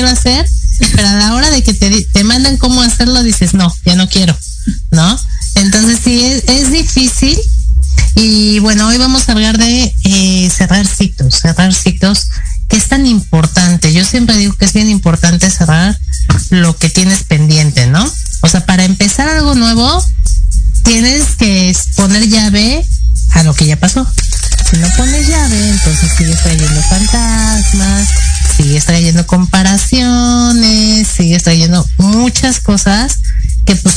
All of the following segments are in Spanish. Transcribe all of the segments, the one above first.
quiero hacer, pero a la hora de que te, te mandan cómo hacerlo, dices, no, ya no quiero, ¿no? Entonces sí, es, es difícil. Y bueno, hoy vamos a hablar de eh, cerrar ciclos, cerrar ciclos, que es tan importante. Yo siempre digo que es bien importante cerrar lo que tienes pendiente, ¿no? O sea, para empezar algo nuevo,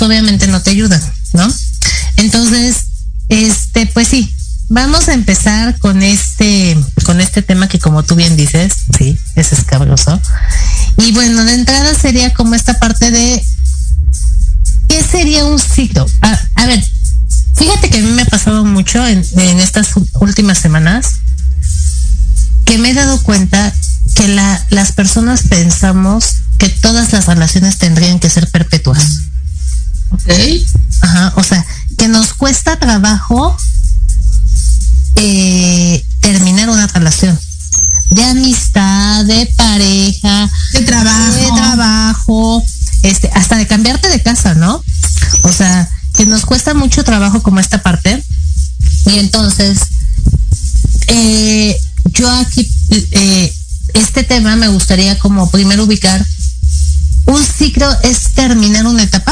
obviamente no te ayudan, ¿no? Entonces, este, pues sí, vamos a empezar con este, con este tema que como tú bien dices, sí, es escabroso. Y bueno, de entrada sería como esta parte de ¿qué sería un ciclo? A, ver, fíjate que a mí me ha pasado mucho en, estas últimas semanas que me he dado cuenta que la, las personas pensamos que todas las relaciones tendrían gustaría como primero ubicar, ¿un ciclo es terminar una etapa?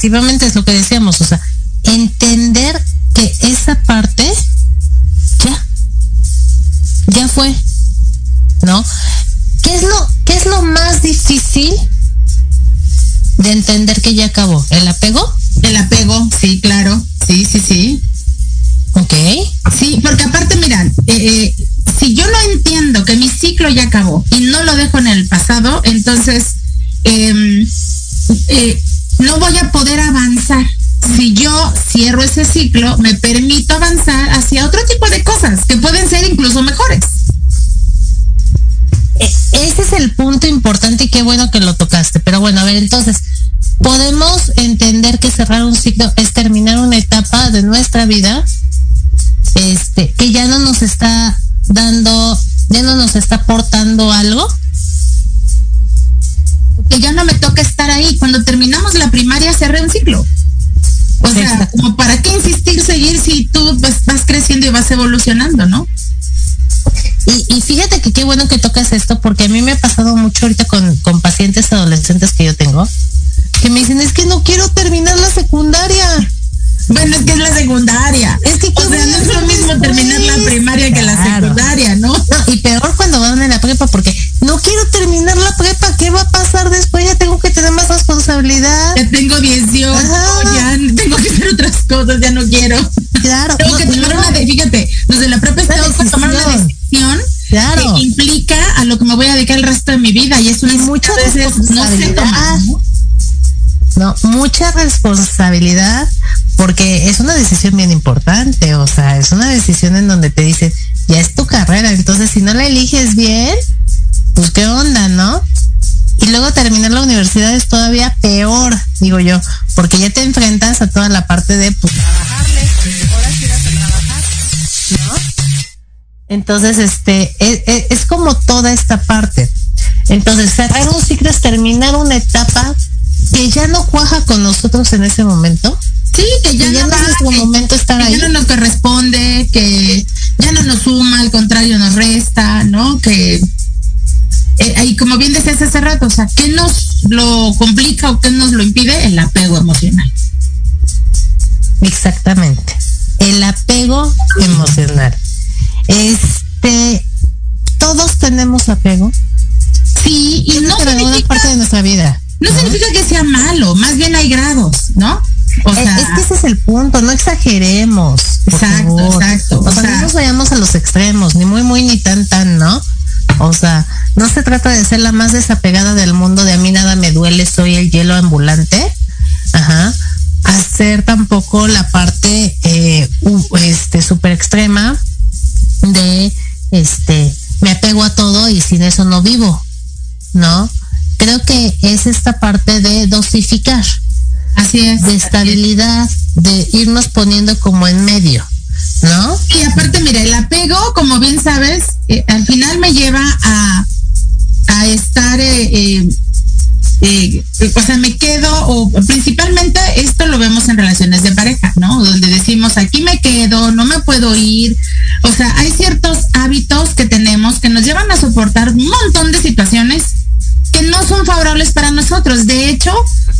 Efectivamente es lo que decíamos, o sea, entender que esa parte ya, ya fue, ¿no? ¿Qué es lo, qué es lo más difícil de entender que ya acabó? ¿El apego? El apego, sí, claro, sí, sí, sí. Ok. Sí, porque aparte, mira, eh, eh, si yo no entiendo que mi ciclo ya acabó y no lo dejo en el pasado, entonces eh, eh, me permito avanzar hacia otro tipo de cosas que pueden ser incluso mejores. E- Ese es el punto importante y qué bueno que lo tocaste. Pero bueno, a ver, entonces, podemos entender que cerrar un ciclo es terminar una etapa de nuestra vida mucha responsabilidad porque es una decisión bien importante, o sea, es una decisión en donde te dicen, ya es tu carrera, entonces si no la eliges bien, pues qué onda, ¿no? Y luego terminar la universidad es todavía peor, digo yo, porque ya te enfrentas a toda la parte de, pues, trabajarle, ahora sí vas a trabajar, ¿no? Entonces, este, es, es- es como toda esta parte. Entonces, cerrar un ciclo es terminar una etapa que ya no cuaja con nosotros en ese momento. Sí, que ya, Que ya no es nuestro momento estar que ahí. ya no nos corresponde, que ya no nos suma, al contrario nos resta, ¿no? Que eh, y como bien decías hace rato, o sea, ¿qué nos lo complica o qué nos lo impide? El apego emocional. Exactamente. El apego emocional. Este, todos tenemos apego. Punto, no exageremos. Exacto, favor. exacto, O sea, sea- no nos vayamos a los extremos, ni muy, muy, ni tan, tan, ¿no? O sea, no se trata de ser la más desapegada del mundo, de a mí nada me duele, soy el hielo ambulante. Ajá. Hacer tampoco la parte, eh, este, súper extrema de, este, me apego a todo y sin eso no vivo, ¿no? Creo que es esta parte de dosificar así es. de estabilidad, de irnos poniendo como en medio, ¿no? Y aparte, mira, el apego, como bien sabes, eh, al final me lleva a, a favorables para nosotros. De hecho,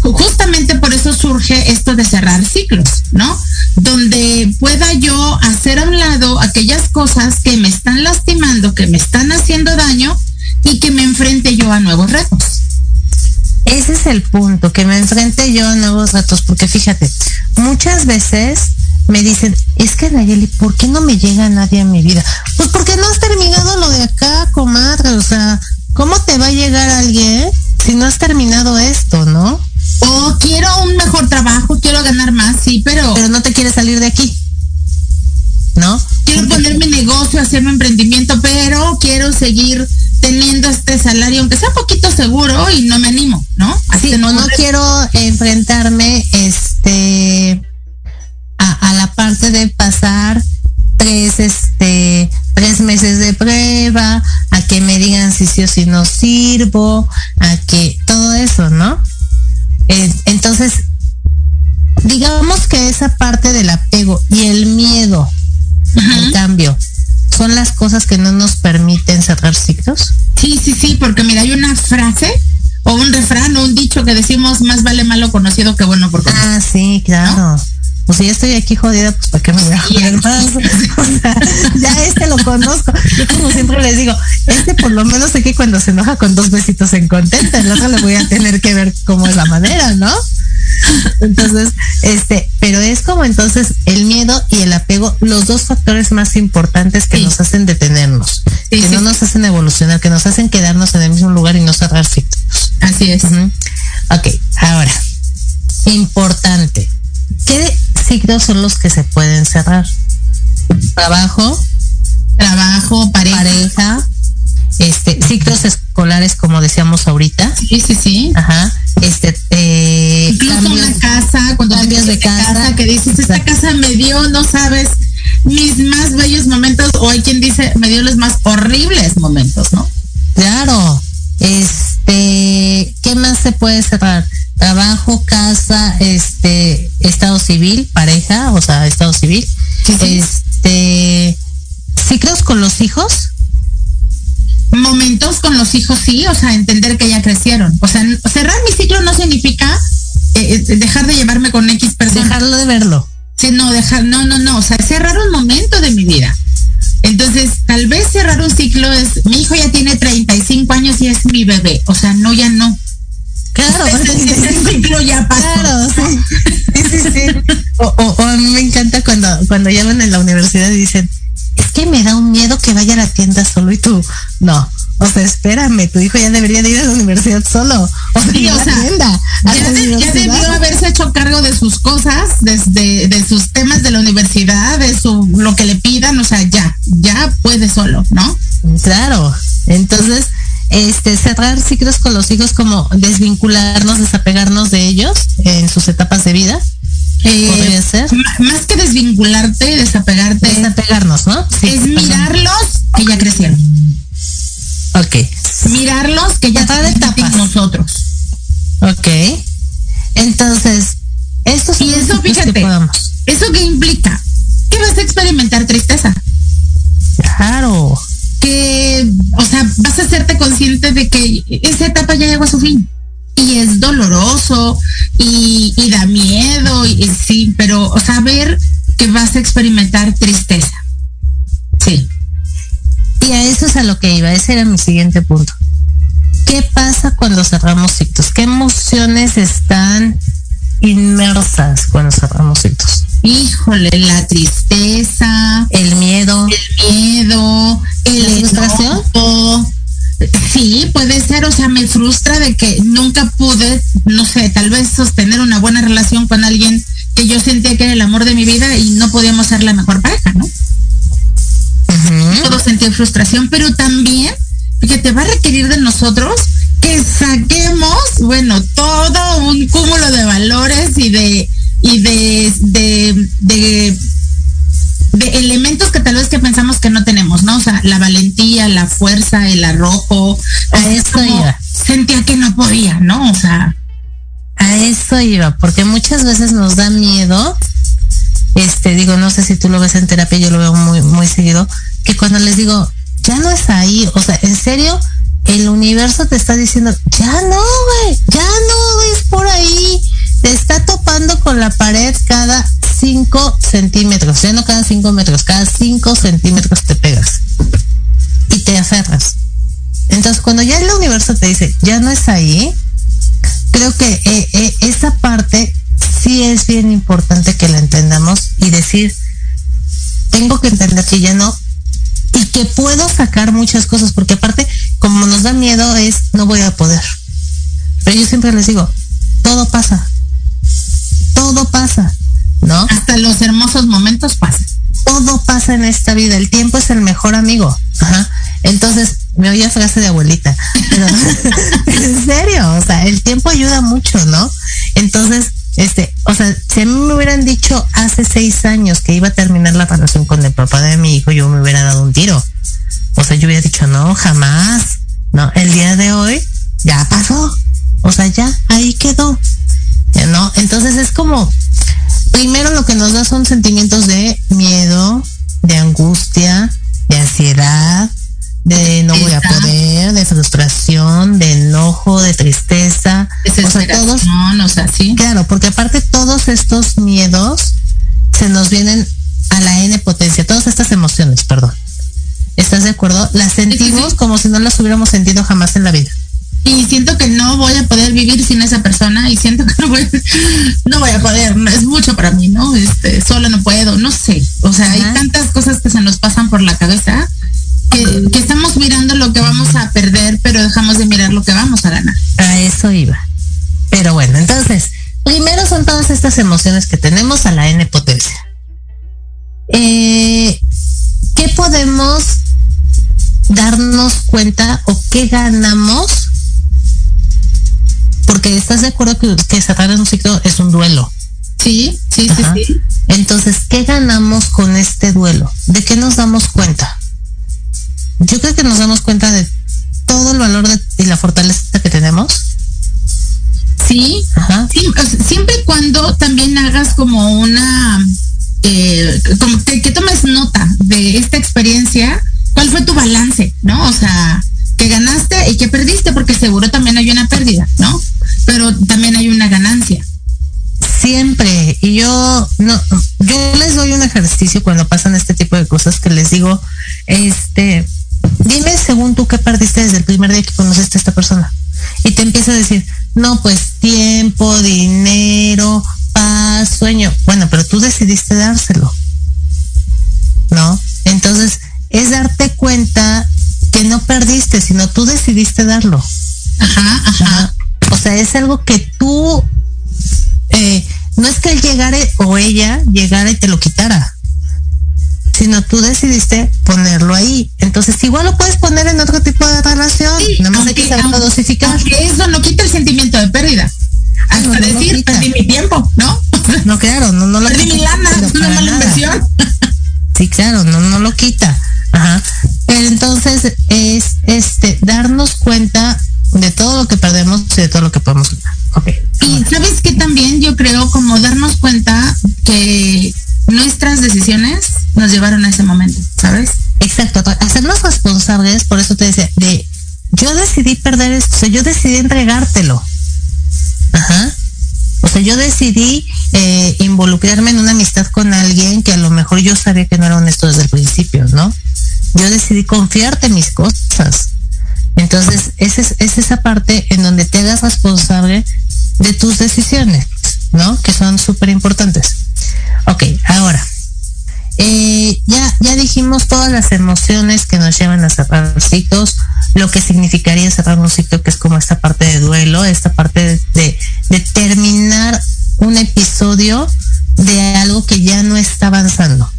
ju- justamente por eso surge esto de cerrar ciclos, ¿no? Donde pueda yo hacer a un lado aquellas cosas que me están lastimando, que me están haciendo daño y que me enfrente yo a nuevos retos. Ese es el punto, que me enfrente yo a nuevos retos, porque fíjate, muchas veces me dicen, es que Nayeli, ¿por qué no me llega nadie a mi vida? Pues porque no has terminado lo de acá, comadre, o sea, ¿cómo te va a llegar alguien si no has terminado esto, no? O quiero un mejor trabajo, quiero ganar más, sí, pero Pero no te quieres salir de aquí, ¿no? quiero poner mi negocio, hacer mi emprendimiento, pero quiero seguir teniendo este salario, aunque sea poquito seguro, y no me animo, ¿no? Sí, Así o no quiero enfrentarme este a, a la parte de pasar tres este tres meses de prueba, a que me digan si sí o si no sirvo, sí, claro. Pues si ya estoy aquí jodida, pues ¿para qué me voy a joder más? O sea, ya este lo conozco. Yo como siempre les digo, este por lo menos sé que cuando se enoja con dos besitos se contenta, el otro le voy a tener que ver cómo es la manera, ¿no? Entonces, este, pero es como entonces el miedo y el apego, los dos factores más importantes que Sí. nos hacen detenernos, Sí, que sí, no nos hacen evolucionar, que nos hacen quedarnos en el mismo lugar y no cerrar ciclos. Así es. Son los que se pueden cerrar? Trabajo, Trabajo, pareja. pareja, este, ciclos escolares, como decíamos ahorita. Sí, sí, sí. Ajá. Este, eh, Incluso cambios- una casa, cuando te cambios de cambias casa. que dices, esta Exacto. casa me dio, no sabes, mis más bellos momentos, o hay quien dice, me dio los más horribles momentos, ¿no? Claro. Este, ¿qué más se puede cerrar? Trabajo, casa, este, estado civil, pareja, o sea, estado civil. Sí, sí. Este, ciclos con los hijos. Momentos con los hijos, sí, o sea, entender que ya crecieron. O sea, cerrar mi ciclo no significa eh, eh, dejar de llevarme con X persona. Dejarlo de verlo. Sí, no, dejar, no, no, no, o sea, cerrar un momento de mi vida. Entonces, tal vez cerrar un ciclo es, mi hijo ya tiene 35 años y es mi bebé, cuando, en la universidad y dicen, es que me da un miedo que vaya a la tienda solo y tú, no. O sea, espérame, tu hijo ya debería de ir a la universidad solo. O sea, a la tienda. Ya, debió haberse hecho cargo de sus cosas, desde de sus temas de la universidad, de su lo que le pidan, o sea, ya, ya puede solo, ¿no? Claro. Entonces, este, cerrar ciclos con los hijos como desvincularnos, desapegarnos de ellos en sus etapas de vida. Eh, Podría ser. Más desvincularte, desapegarte. Desapegarnos, ¿no? es mirarlos que ya crecieron. Ok. Mirarlos que ya están etapas nosotros. Ok. Entonces, esto y eso, fíjate, ¿eso qué implica? Que vas a experimentar tristeza. Claro que, o sea, vas a hacerte consciente de que esa etapa ya llegó a su fin. Y es doloroso y, da miedo, y, sí, pero, o sea, ver que vas a experimentar tristeza. Sí. Y a eso es a lo que iba, ese era mi siguiente punto. ¿Qué pasa cuando cerramos ciclos? ¿Qué emociones están inmersas cuando cerramos ciclos? híjole, la tristeza, el miedo, el miedo, el frustración. Sí, puede ser, o sea, me frustra de que nunca pude, no sé, tal vez sostener una buena relación con alguien que yo sentía que era el amor de mi vida y no podíamos ser la mejor pareja, ¿no? Todo sentía frustración, pero también que te va a requerir de nosotros que saquemos, bueno, todo un cúmulo de valores y de y de, de, de, elementos que tal vez que pensamos que no tenemos, ¿no? O sea, la valentía, la fuerza, el arrojo. A eso. Sentía que no podía, ¿no? O sea. A eso iba, porque muchas veces nos da miedo. Este, digo, no sé si tú lo ves en terapia, yo lo veo muy, muy seguido, que cuando les digo, ya no es ahí, o sea, en serio, el universo te está diciendo, ya no, güey, ya no es por ahí te está topando con la pared cada 5 centímetros, ya no cada 5 metros, cada 5 centímetros te pegas y te aferras. Entonces, cuando ya el universo te dice, ya no es ahí, creo que eh, eh, esa parte sí es bien importante que la entendamos y decir, tengo que entender que ya no y que puedo sacar muchas cosas, porque aparte, como nos da miedo, es no voy a poder. Pero yo siempre les digo, todo pasa, todo pasa, ¿no? Hasta los hermosos momentos pasan. Todo pasa en esta vida, el tiempo es el mejor amigo. Ajá. Entonces, me oía frase de abuelita, pero en serio, o sea, el ayuda mucho, ¿no? Entonces, este, o sea, si a mí me hubieran dicho hace seis años que iba a terminar la relación con el papá de mi hijo, yo me hubiera dado un tiro. O sea, yo hubiera dicho, no, jamás. Hubiéramos sentido jamás en la vida y siento que no voy a poder vivir sin esa persona y siento que no voy, no voy a poder, es mucho para mí, ¿no? Este, solo no puedo, no sé. O sea, hay tantas cosas que se nos pasan por la cabeza que, que, estamos mirando lo que vamos a perder, pero dejamos de mirar lo que vamos a ganar. A eso iba. Pero bueno, entonces, primero son todas estas emociones es un duelo. Sí, sí, sí, sí. Entonces, ¿qué ganamos con este duelo? ¿De qué nos damos cuenta? Yo creo que nos damos cuenta de todo el valor y la fortaleza que tenemos. Sí, Ajá. siempre y cuando también hagas como una, eh, como que, que tomes nota de esta experiencia, cuál fue tu balance, ¿no? O sea, que ganaste y que perdiste, porque seguro también hay una pérdida, yo les doy un ejercicio cuando pasan este tipo de cosas que les digo, este, dime según tú qué perdiste desde el primer día que conociste a esta persona. Y te empieza a decir, no, pues tiempo, dinero, sea, yo decidí entregártelo. Ajá. O sea, yo decidí eh, involucrarme en una amistad con alguien que a lo mejor yo sabía que no era honesto desde el principio, ¿no? Yo decidí confiarte en mis cosas. Entonces, es, es, es esa parte en donde te hagas responsable de tus decisiones, ¿no? Que son súper importantes. Ok, ahora, eh, ya, ya dijimos todas las emociones que nos llevan a ciclos, lo que significaría cerrar un ciclo, que es como esta parte de duelo, esta parte de, de, de terminar un episodio de algo que ya no está avanzando.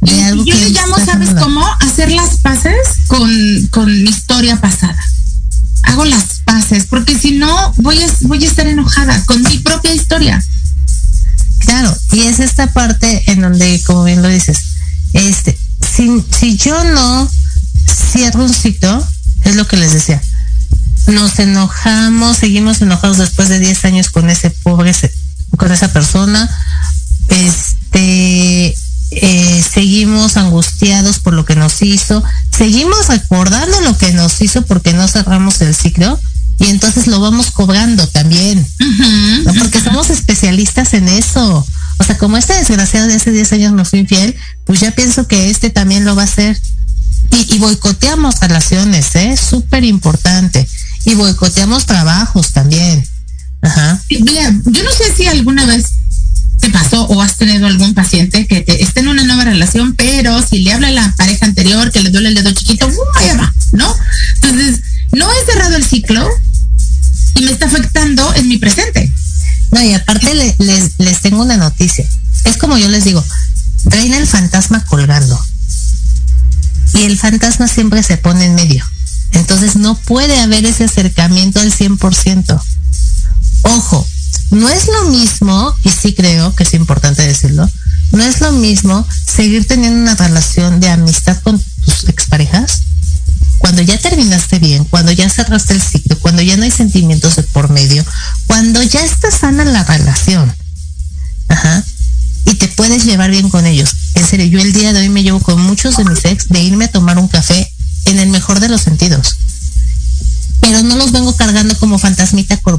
De Y algo yo que le llamo, ¿sabes cómo? Hacer las paces con, con mi historia pasada. Hago las paces, porque si no, voy a, voy a estar enojada con mi propia historia. Claro, y es esta parte en donde, como bien lo dices, nos enojamos, seguimos enojados después de 10 años con ese pobre, con esa persona, este, eh, seguimos angustiados por lo que nos hizo, seguimos recordando lo que nos hizo porque no cerramos el ciclo y entonces lo vamos cobrando también. No, porque somos especialistas en eso. O sea, como este desgraciado de hace 10 años no fue infiel, boicoteamos trabajos también. Ajá. Mira, yo no sé si alguna vez te pasó o has tenido algún paciente que te, está en una nueva relación, pero si le habla a la pareja anterior que le duele el dedo chiquito, ¡uh, va! ¿No? Entonces, no he cerrado el ciclo y me está afectando en mi presente. No, y aparte le- les, les tengo una noticia. Es como yo les digo, reina el fantasma colgando. Y el fantasma siempre se pone en medio. No puede haber ese acercamiento al 100%. Ojo, no es lo mismo, y sí creo que es importante decirlo, no es lo mismo seguir teniendo una relación de amistad con tus exparejas cuando ya terminaste bien, cuando ya cerraste el ciclo, cuando ya no hay sentimientos de por medio, cuando ya está sana la relación. Ajá. Y te puedes llevar bien con ellos. En serio, yo el día de hoy me llevo con muchos de mis ex de irme a tomar un café fantasmita cor-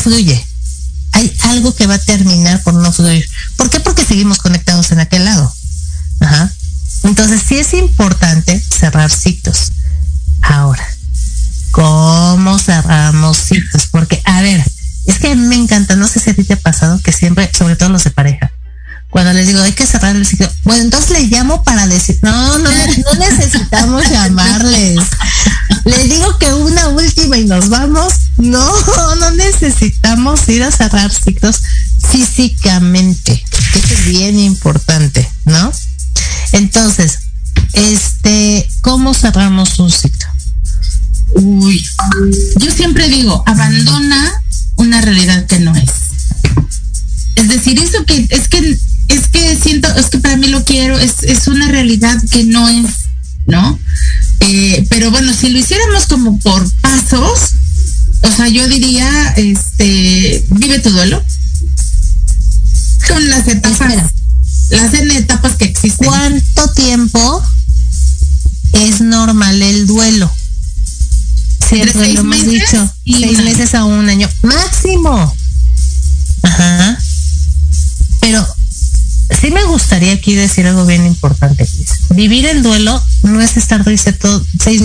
fluye. Hay algo que va a terminar por no fluir. ¿Por qué? Porque seguimos conectados en aquel lado. Ajá. Entonces sí es importante cerrar citos. Ahora, ¿cómo cerramos necesitamos ir a cerrar ciclos físicamente.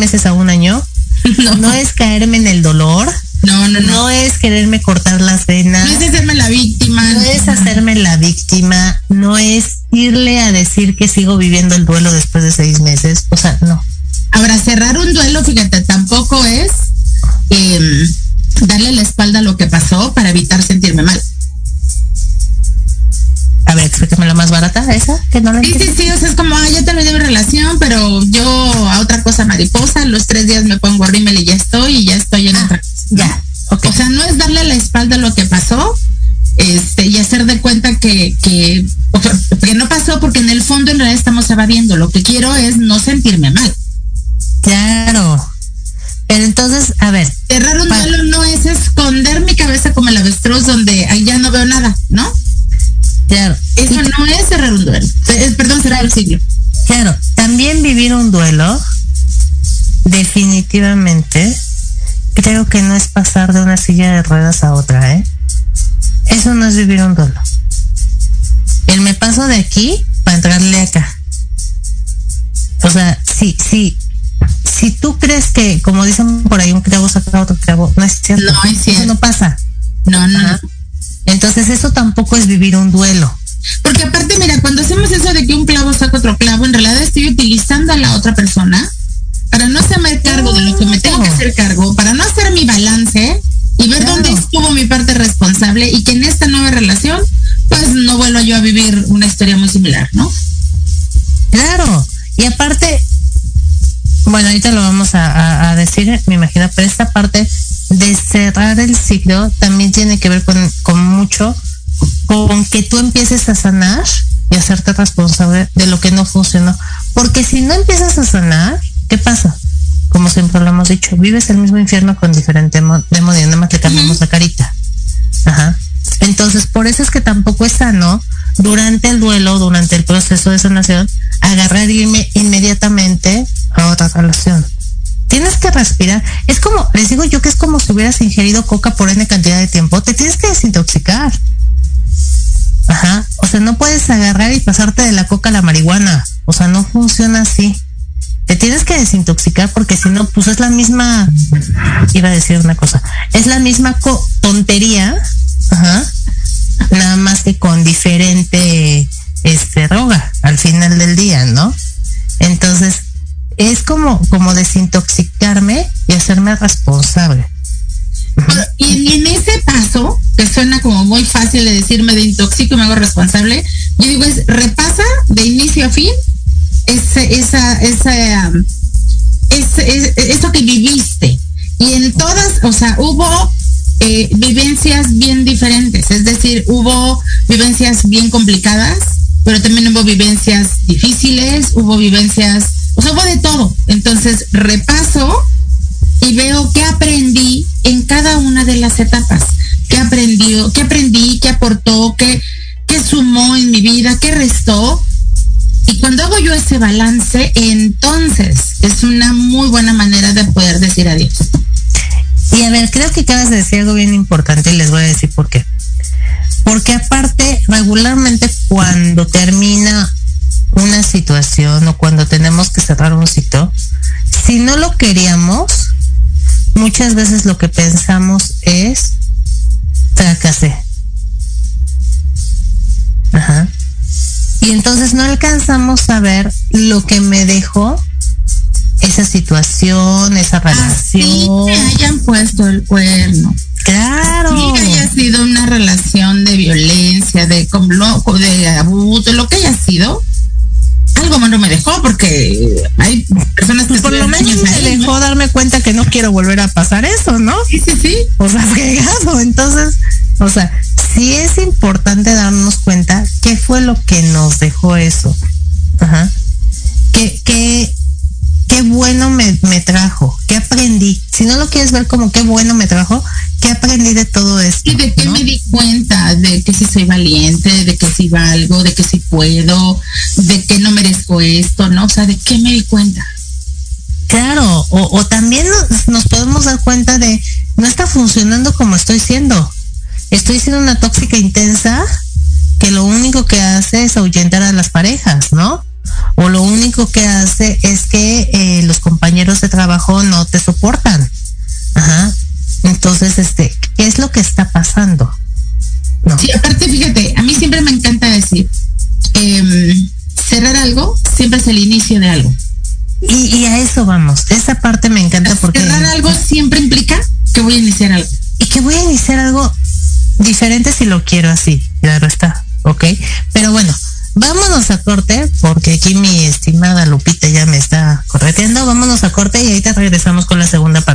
Meses a un año. No. es caerme en el dolor. No, no, no. No es quererme cortar las venas. No es hacerme la víctima. No es hacerme la víctima. No es irle a decir que sigo viviendo el duelo después mariposa, los tres días me pongo rímel y ya estoy, y ya estoy en ah, otra Ya, O sea, no es darle la espalda a lo que pasó, este, y hacer de cuenta que, que, que no pasó, porque en el fondo en realidad estamos evadiendo. Lo que quiero es no sentirme mal. Claro. Decir, me imagino, pero esta parte de cerrar el ciclo también tiene que ver con, con mucho con que tú empieces a sanar y hacerte responsable de lo que no funcionó. Porque si no empiezas a sanar, ¿qué pasa? Como siempre lo hemos dicho, vives el mismo infierno con diferente demonio, nada más le cambiamos la carita. Ajá. Entonces, por eso es que tampoco es sano durante el duelo, durante el proceso de sanación, agarrar y irme inmediatamente hubieras ingerido coca por N cantidad de tiempo. Te tienes que desintoxicar. Ajá. O sea, no puedes agarrar y pasarte de la coca a la marihuana. O sea, no funciona así. Te tienes que desintoxicar porque si no, pues es la misma, iba a decir una cosa, es la misma tontería, ajá, nada más que con diferente este droga al final del día, ¿no? Entonces, es como, como desintoxicarme y hacerme responsable. Y en ese paso, que suena como muy fácil de decirme de intoxico y me hago responsable, yo digo es repasa de inicio a fin ese, esa, esa, um, ese, eso que viviste. Y en todas, o sea, hubo eh, vivencias bien diferentes, es decir, hubo vivencias bien complicadas, pero también hubo vivencias difíciles, hubo vivencias, o sea, hubo de todo. Entonces, repaso y veo qué aprendí en cada una de las etapas. ¿Qué valió, qué aprendí, qué aportó, qué, qué sumó en mi vida, qué restó. Y cuando hago yo ese balance, entonces es una muy buena manera de poder decir adiós. Y a ver, creo que acabas de decir algo bien importante y les voy a decir por qué. Porque aparte, regularmente cuando termina una situación o cuando tenemos que cerrar un sitio, si no lo queríamos, muchas veces lo que pensamos es fracasé. Ajá. Y entonces no alcanzamos a ver lo que me dejó esa situación, esa relación. Me hayan puesto el cuerno. Claro. Sí, haya sido una relación de violencia, de, de abuso, lo que haya sido, algo no me dejó porque hay personas que pues por lo menos me dejó darme cuenta que no quiero volver a pasar eso, ¿no? Sí, sí, sí. O sea, fregado. Entonces, o sea, sí es importante darnos cuenta qué fue lo que nos dejó eso. Ajá. ¿Qué, qué, qué bueno me, me trajo? ¿Qué aprendí? Si no lo quieres ver como qué bueno me trajo, ¿qué aprendí de todo esto? ¿Y de qué me di cuenta? De que si soy valiente, de que si valgo, de que si puedo, de que no merezco esto, ¿no? O sea, ¿de qué me di cuenta? Claro, o, o también nos, nos, podemos dar cuenta de no está funcionando como estoy siendo. Estoy siendo una tóxica intensa que voy a iniciar algo. Y que voy a iniciar algo diferente si lo quiero así. Claro está. ¿Ok? Pero bueno, vámonos a corte porque aquí mi estimada Lupita ya me está correteando. Vámonos a corte y ahorita regresamos con la segunda parte.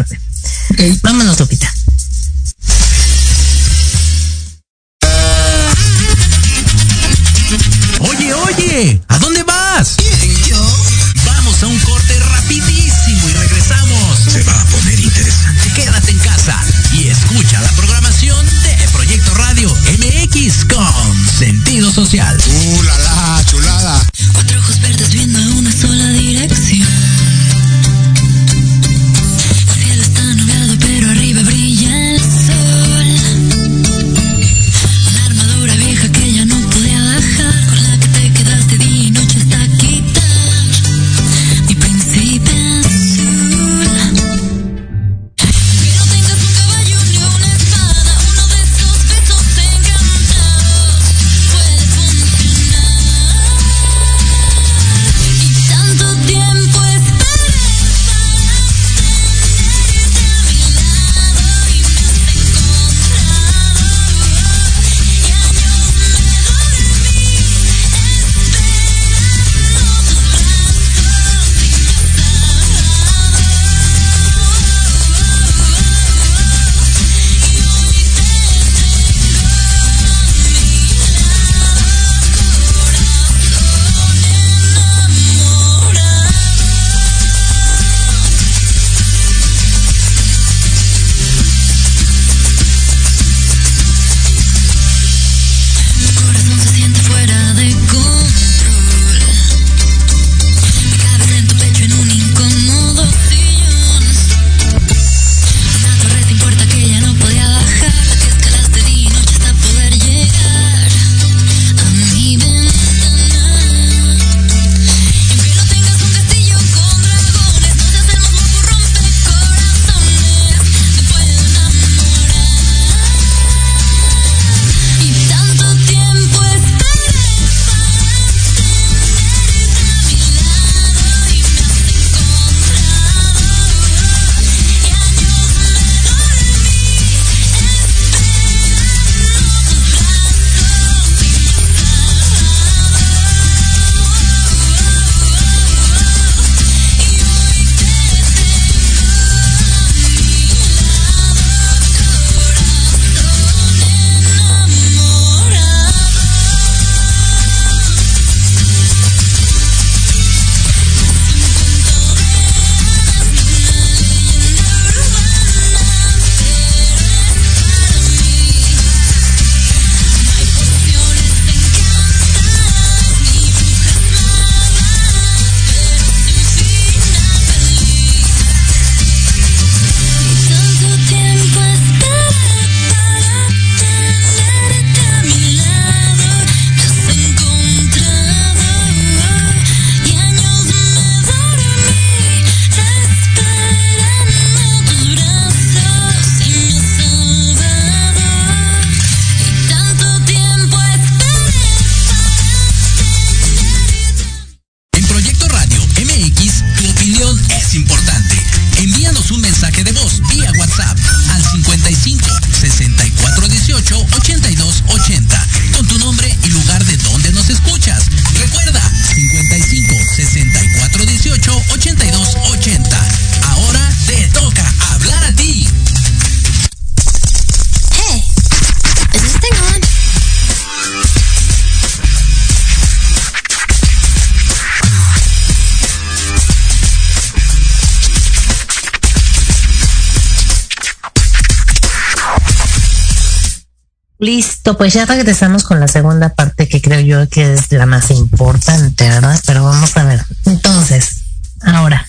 Pues ya regresamos con la segunda parte que creo yo que es la más importante, ¿verdad? Pero vamos a ver. Entonces, ahora,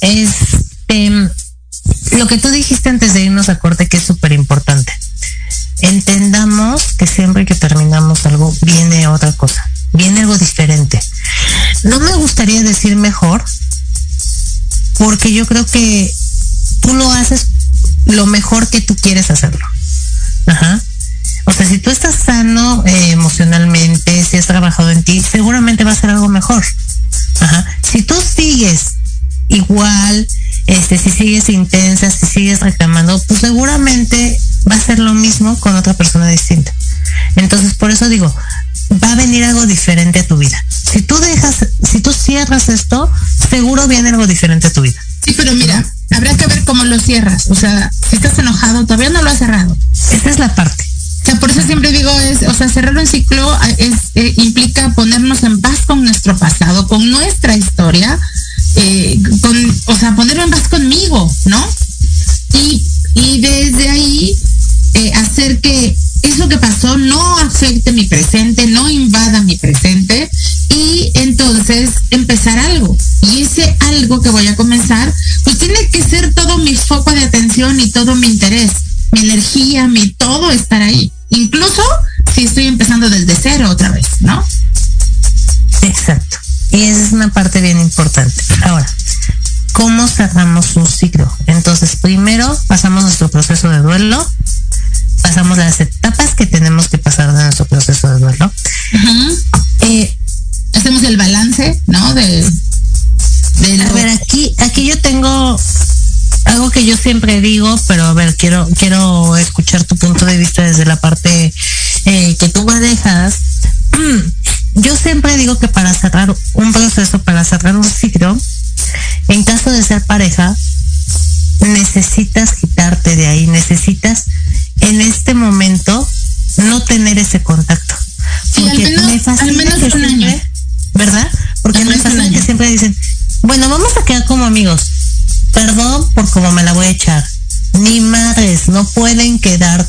este, lo que tú dijiste antes de irnos a corte que es súper importante. Entendamos que siempre que terminamos algo viene otra cosa, viene algo diferente. No me gustaría decir mejor, porque yo creo que tú lo haces lo mejor que tú quieres hacerlo. Trabajado en ti, seguramente va a ser algo mejor. Ajá. Si tú sigues igual, este, si sigues intensa, si sigues reclamando, pues seguramente va a ser lo mismo con otra persona distinta. Entonces, por eso digo, va a venir algo diferente a tu vida. Si tú dejas, si tú cierras esto, seguro viene algo diferente a tu vida. Sí, pero mira, habrá que ver cómo lo cierras. O sea, si estás enojado, todavía no lo has cerrado. Esa es la parte. O sea, por eso siempre digo, es, o sea, cerrar un ciclo es, implica ponernos en paz con nuestro pasado, con nuestra historia, eh, con, o sea, ponerlo en paz conmigo, ¿no? Y, y desde ahí eh, hacer que eso que pasó no afecte mi presente, no invada mi presente y entonces empezar algo. Y ese algo que voy a comenzar, pues tiene que ser todo mi foco de atención y todo mi interés, de vista desde la parte eh, que tú manejas. Yo siempre digo que para cerrar un proceso, para cerrar un ciclo, en caso de ser pareja, necesitas quitarte de ahí, necesitas en este momento no tener ese contacto. Porque al menos, me fascina al menos que un siempre, año. ¿verdad? Porque me fascina que siempre dicen, bueno, vamos a quedar como amigos. Perdón por cómo me la voy a echar. Ni madres, no pueden quedar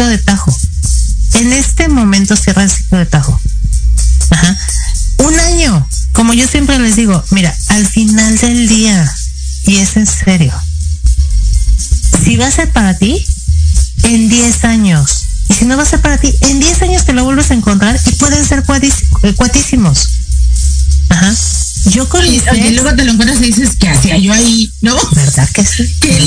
ciclo de tajo. En este momento cierra el ciclo de tajo. Ajá. Un año, como yo siempre les digo, mira, al final del día, y es en serio, si va a ser para ti, en 10 años. Y si no va a ser para ti, en 10 años te lo vuelves a encontrar y pueden ser cuatísimos. Ajá. Yo con y, oye, luego te lo encuentras y dices, ¿qué hacía yo ahí? ¿No? ¿Verdad que sí? ¿Qué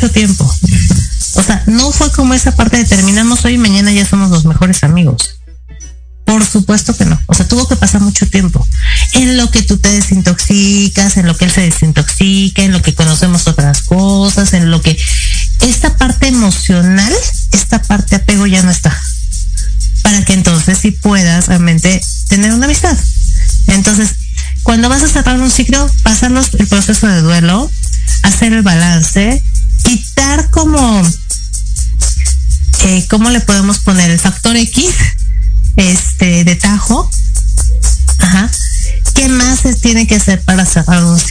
mucho tiempo. O sea, no fue como esa parte de terminamos hoy y mañana ya somos los mejores amigos. Por supuesto que no. O sea, tuvo que pasar mucho tiempo. En lo que tú te desintoxicas, en lo que él se desintoxica, en lo que conocemos otras cosas, en lo que esta parte emocional, esta parte apego ya no está. Para que entonces sí puedas realmente tener una amistad. Entonces, cuando vas a cerrar un ciclo, pasar los- el proceso de duelo, hacer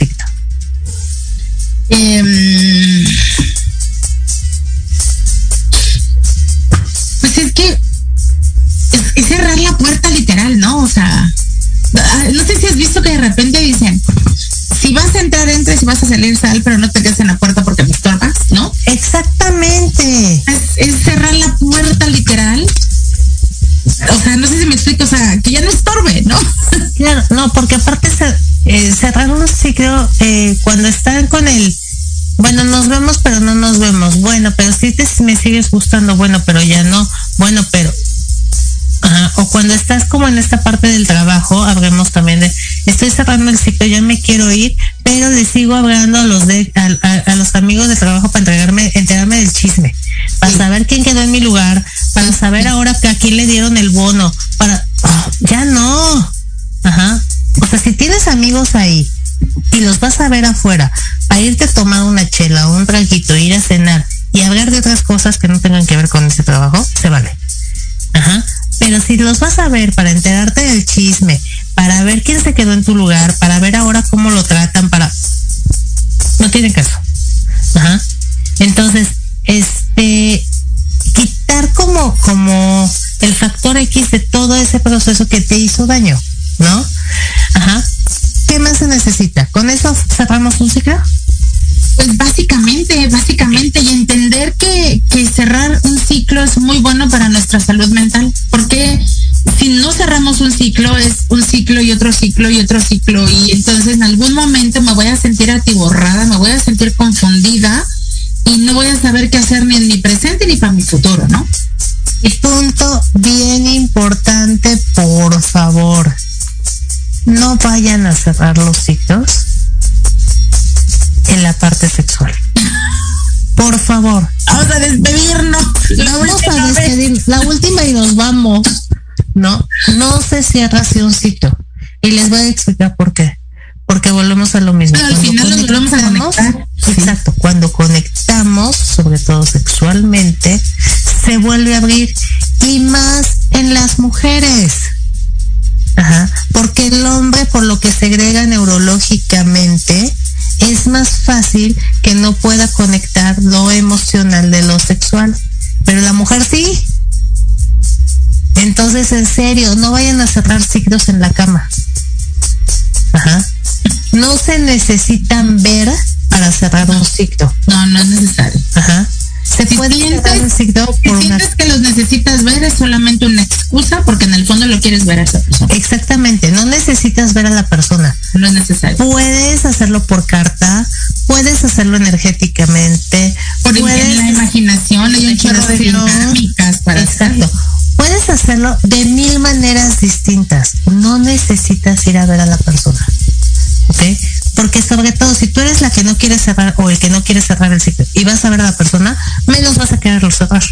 eh, cuando están con el, bueno, nos vemos pero no nos vemos, bueno, pero si te, me sigues gustando, bueno, pero ya no, bueno, pero, ajá, o cuando estás como en esta parte del trabajo, hablemos también de, estoy cerrando el ciclo, ya me quiero ir, pero le sigo hablando a los de, a, a- a los amigos de trabajo para entregarme, enterarme del chisme, para saber quién quedó en mi lugar, para saber ahora que a quién le dieron el bono, afuera, a irte a tomar una chela o un traguito, ir a cenar y hablar de otras cosas que no tengan que ver con ese trabajo, se vale. Ajá. Pero si los vas a ver para enterarte del chisme, para ver quién se quedó en tu lugar, para y otro ciclo, y entonces en algún momento me voy a sentir atiborrada, me voy a sentir confundida y no voy a saber qué hacer ni en mi presente ni para mi futuro, ¿no? Por qué. Porque volvemos a lo mismo. Pero al Cuando final nos volvemos a conectar. Sí. Exacto, cuando conectamos, sobre todo sexualmente, se vuelve a abrir. Y más en las mujeres. Ajá. Porque el hombre, por lo que segrega neurológicamente, es más fácil que no pueda conectar lo emocional de lo sexual. Pero la mujer sí. Entonces, en serio, no vayan a cerrar ciclos en la cama. Se necesitan ver para cerrar un ciclo. No, no es necesario. Ajá. Se Si puede sientes- cerrar un ciclo Si por una sientes que los necesitas ver es solamente una excusa porque en el fondo lo quieres ver a esa persona. Exactamente, no necesitas ver a la persona. No es necesario. Puedes hacerlo por carta, puedes hacerlo energéticamente, Por en puedes la imaginación hay un chorro de Imaginación. dinámicas para hacerlo. Exacto. Puedes hacerlo de mil maneras distintas. No necesitas ir a ver a la persona. Que no quiere cerrar o el que no quiere cerrar el ciclo y vas a ver a la persona, menos vas a quererlo cerrar.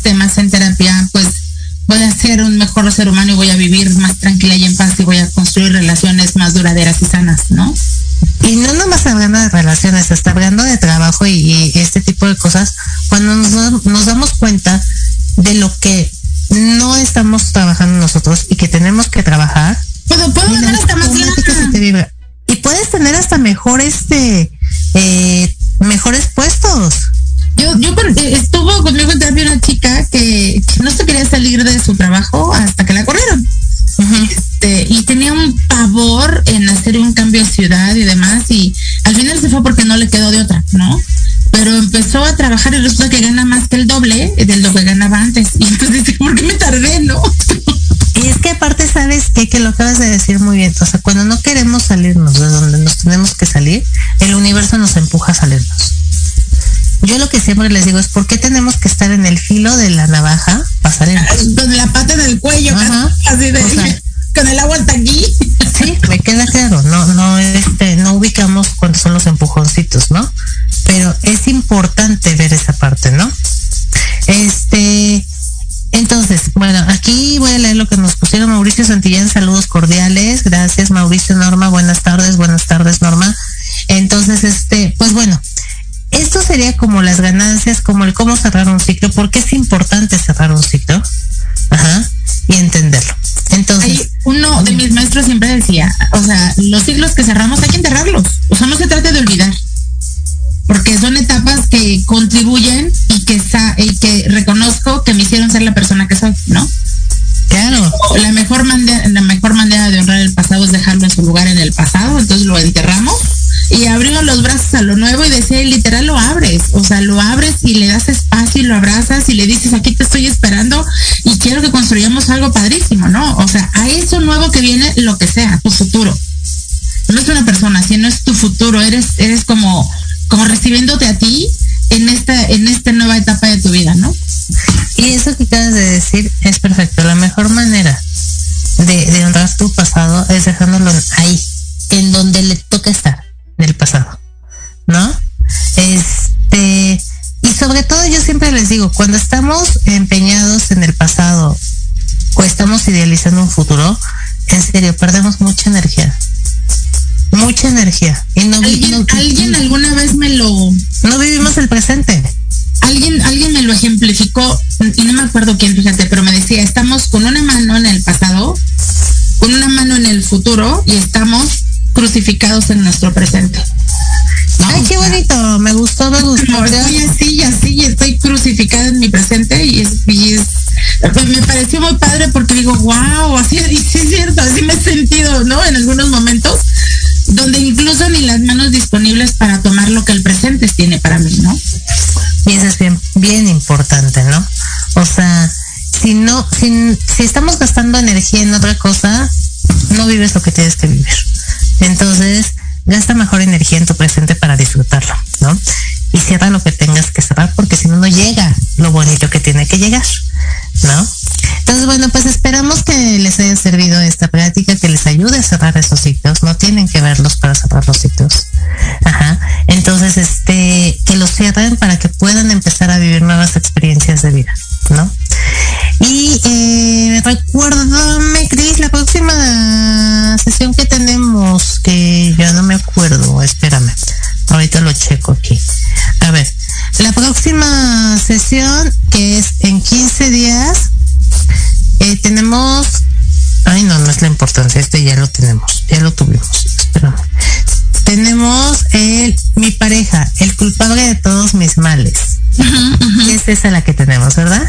Temas en terapia, pues voy a ser un mejor ser humano y voy a vivir más tranquila y en paz y voy a construir relaciones más duraderas y sanas, ¿no? Y no nomás hablando de relaciones, hasta hablando de trabajo y, este tipo de cosas, cuando nos, nos damos cuenta de lo que enterramos y abrimos los brazos a lo nuevo y decía, literal lo abres, o sea, lo abres y le das espacio y lo abrazas y le dices, aquí te estoy esperando y quiero que construyamos algo padrísimo, ¿no? O sea, a eso nuevo que viene, lo que sea, tu futuro. No es una persona, sino es tu futuro, eres, eres como, como recibiéndote a ti en esta, en esta nueva etapa de tu vida, ¿no? Y eso que acabas de decir es perfecto. La mejor futuro y estamos crucificados en nuestro presente. ¿No? Ay, qué bonito. Me gustó, me gustó. Estoy así y así y estoy crucificada en mi presente y es, y es pues me pareció muy padre porque digo, wow, así y sí es cierto, así me he sentido, ¿no? En algunos momentos donde incluso ni las manos disponibles para tomar lo que el presente tiene para mí, ¿no? Y eso es bien, bien importante, ¿no? O sea, si no, si, si estamos gastando energía en otra eh, recuérdame, Cris, la próxima sesión que tenemos, que ya no me acuerdo, espérame, ahorita lo checo aquí. A ver, la próxima sesión, que es en 15 días, eh, tenemos, ay no, no es la importancia, este ya lo tenemos, ya lo tuvimos, espérame. Tenemos el, mi pareja, el culpable de todos mis males. Y es esa la que tenemos, ¿verdad?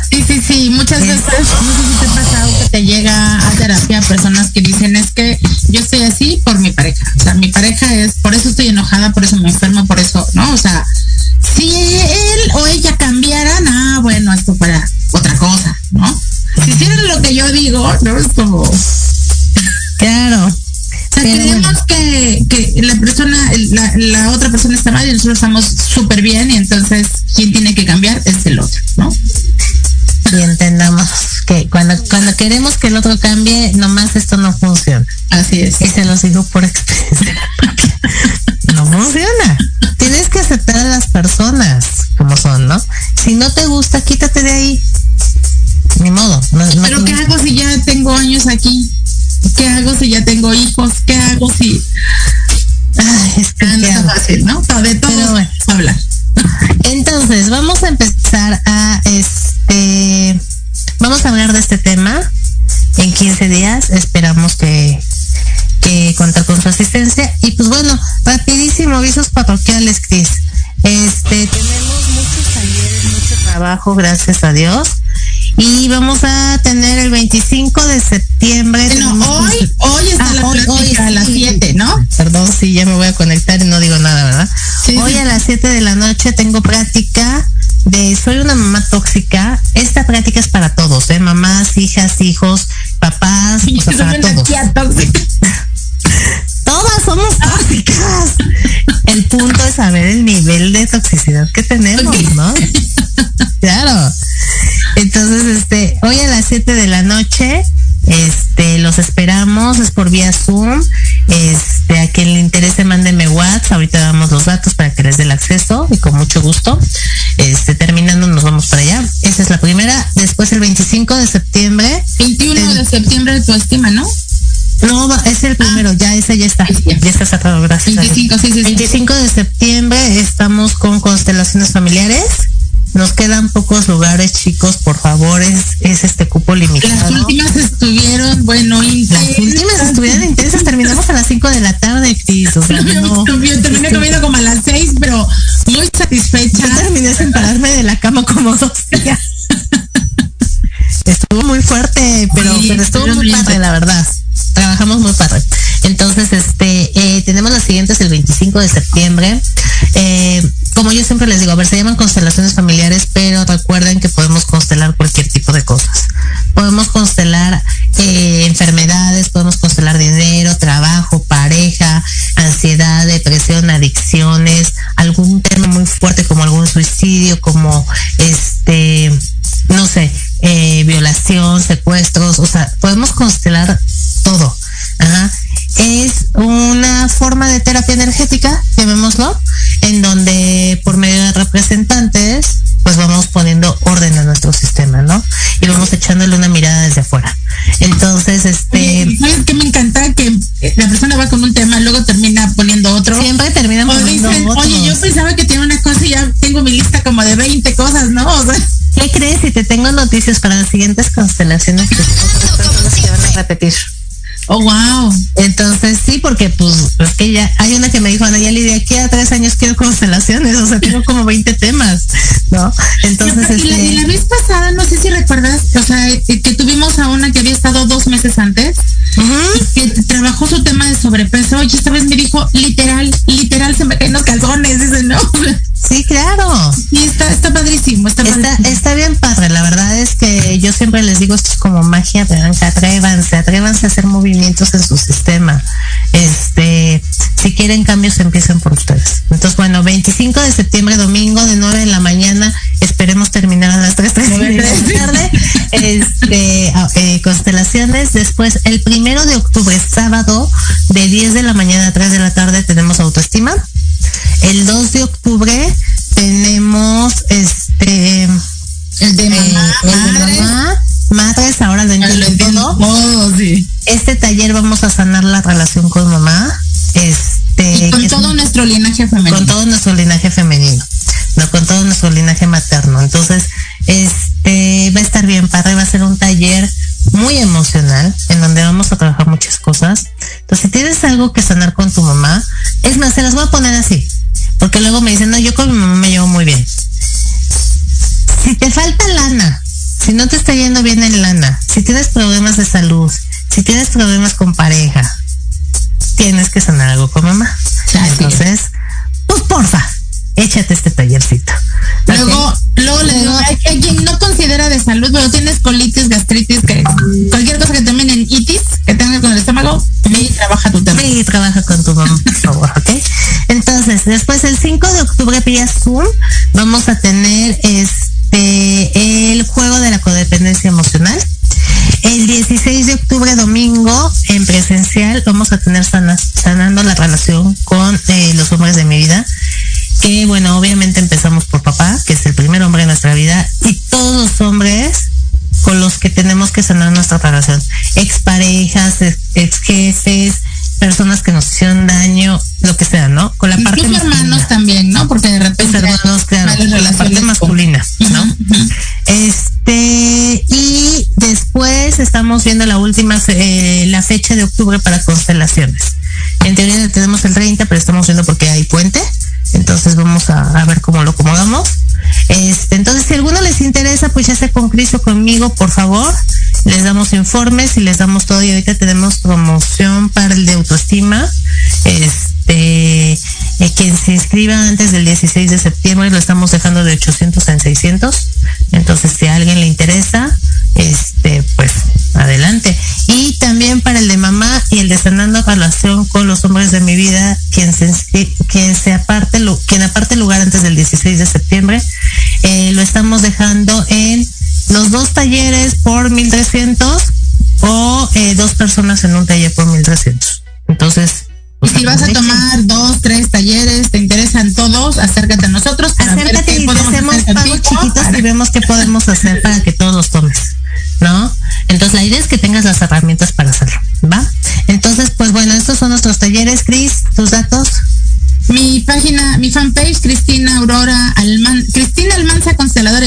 No sé si te ha pasado que te llega a terapia personas que dicen es que yo estoy así por mi pareja, o sea, mi pareja es, por eso estoy enojada, por eso me enfermo, por eso, ¿no? O sea, si él o ella cambiaran, ah, bueno, esto fuera otra cosa, ¿no? Si hicieran lo que yo digo, ¿no? Es como, o Claro. sea, Pero creemos bueno. que, que la persona, la, la otra persona está mal y nosotros estamos gracias a Dios. Y vamos a tener el 25 de septiembre. Bueno, tenemos- hoy, hoy está Ah, la hoy- a las sí. 7, ¿no? Perdón, sí, ya me voy a conectar y no digo nada, ¿verdad? Sí, Hoy sí. a las 7 de la noche tengo práctica de Soy una mamá tóxica. Esta práctica es para todos, ¿eh? Mamás, hijas, hijos, de septiembre. 21 de septiembre de septiembre. La persona va con un tema, luego termina poniendo otro. siempre terminan O poniendo dicen, otros. oye, yo pensaba que tenía una cosa y ya tengo mi lista como de 20 cosas, ¿no? O sea, ¿Qué crees? Si te tengo noticias para las siguientes constelaciones que van a repetir. oh, wow. Entonces sí, porque pues es que ya hay una que me dijo Ana Yali, de aquí a tres años quiero constelaciones, o sea, tengo como 20 temas, ¿no? Entonces, y, la, y la este, vez pasada, no sé si recuerdas, o sea, eh, que tuvimos a una que había estado dos meses antes, oye, esta vez me dijo, literal, literal, se me caen los calzones, dice, ¿no? sí, claro. Y está, está padrísimo, está, Está, padrísimo. está bien padre, la verdad es que yo siempre les digo, esto es como magia blanca, atrévanse, atrévanse a hacer movimientos en su sistema. Este, si quieren cambios, empiecen por ustedes. Entonces, bueno, 25 de septiembre, domingo, de 9 de la mañana, esperemos terminar a las 3, de la tarde, este, eh, constelaciones. Después, el primero de octubre, 10 de la y trabaja con tu mamá, por favor, ¿ok? Entonces, después el 5 de octubre vía Zoom vamos a tener este el juego de la codependencia emocional. El 16 de octubre, domingo, en presencial, vamos a tener sana- sanando la relación con eh, los hombres de mi vida. Que bueno, obviamente empezamos por papá, que es el primer hombre de nuestra vida, y todos los hombres con los que tenemos que sanar nuestra relación. Viendo la última, eh, la fecha de octubre para constelaciones. Entonces, teoría tenemos el 30, pero estamos viendo porque hay puente. Entonces vamos a, ver cómo lo acomodamos. Este, entonces, si alguno les interesa, pues ya sea con Cris conmigo, por favor, les damos informes y les damos todo. Y ahorita tenemos promoción para el de autoestima. Este, eh, quien se inscriba antes del 16 de septiembre lo estamos dejando de 800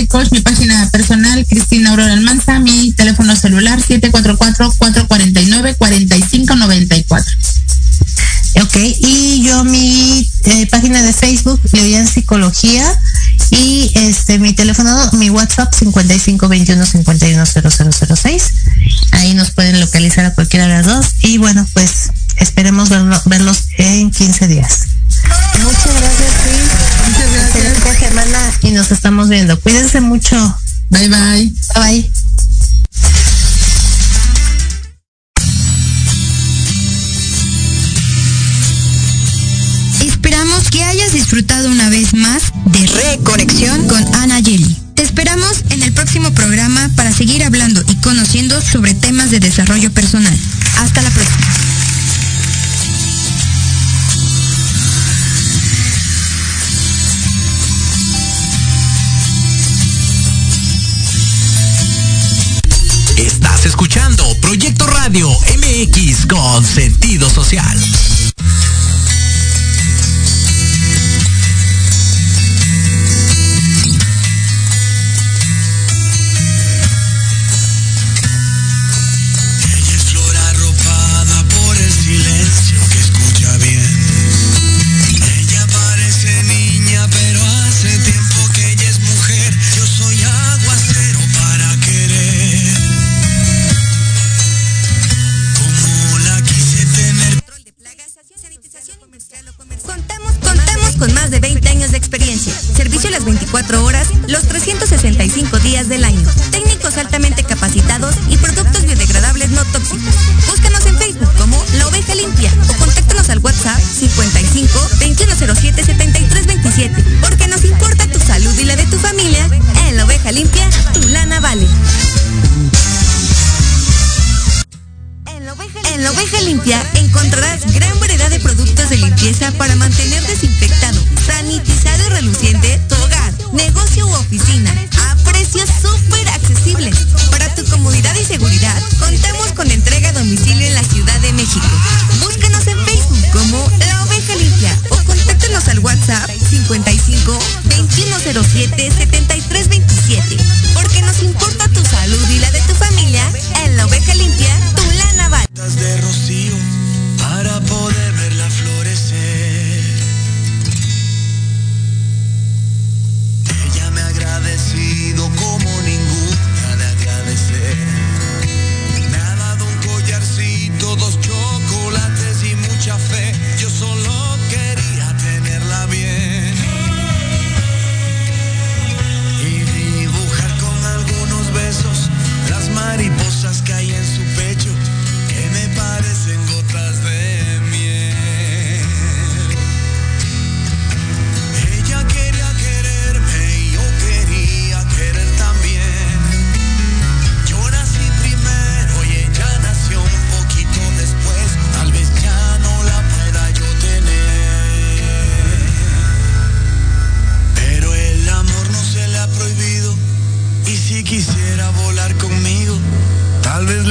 Y coach, mi página personal, Cristina Aurora Almanza, mi teléfono celular, 744-449-4594. Ok, y yo mi eh, página de Facebook, Leoyan Psicología, y este mi teléfono, mi WhatsApp 5521-510006. Ahí nos pueden localizar a cualquiera de las dos. Y bueno, pues horas, los 365 días del año. Técnicos altamente capacitados y productos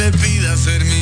le pida ser mi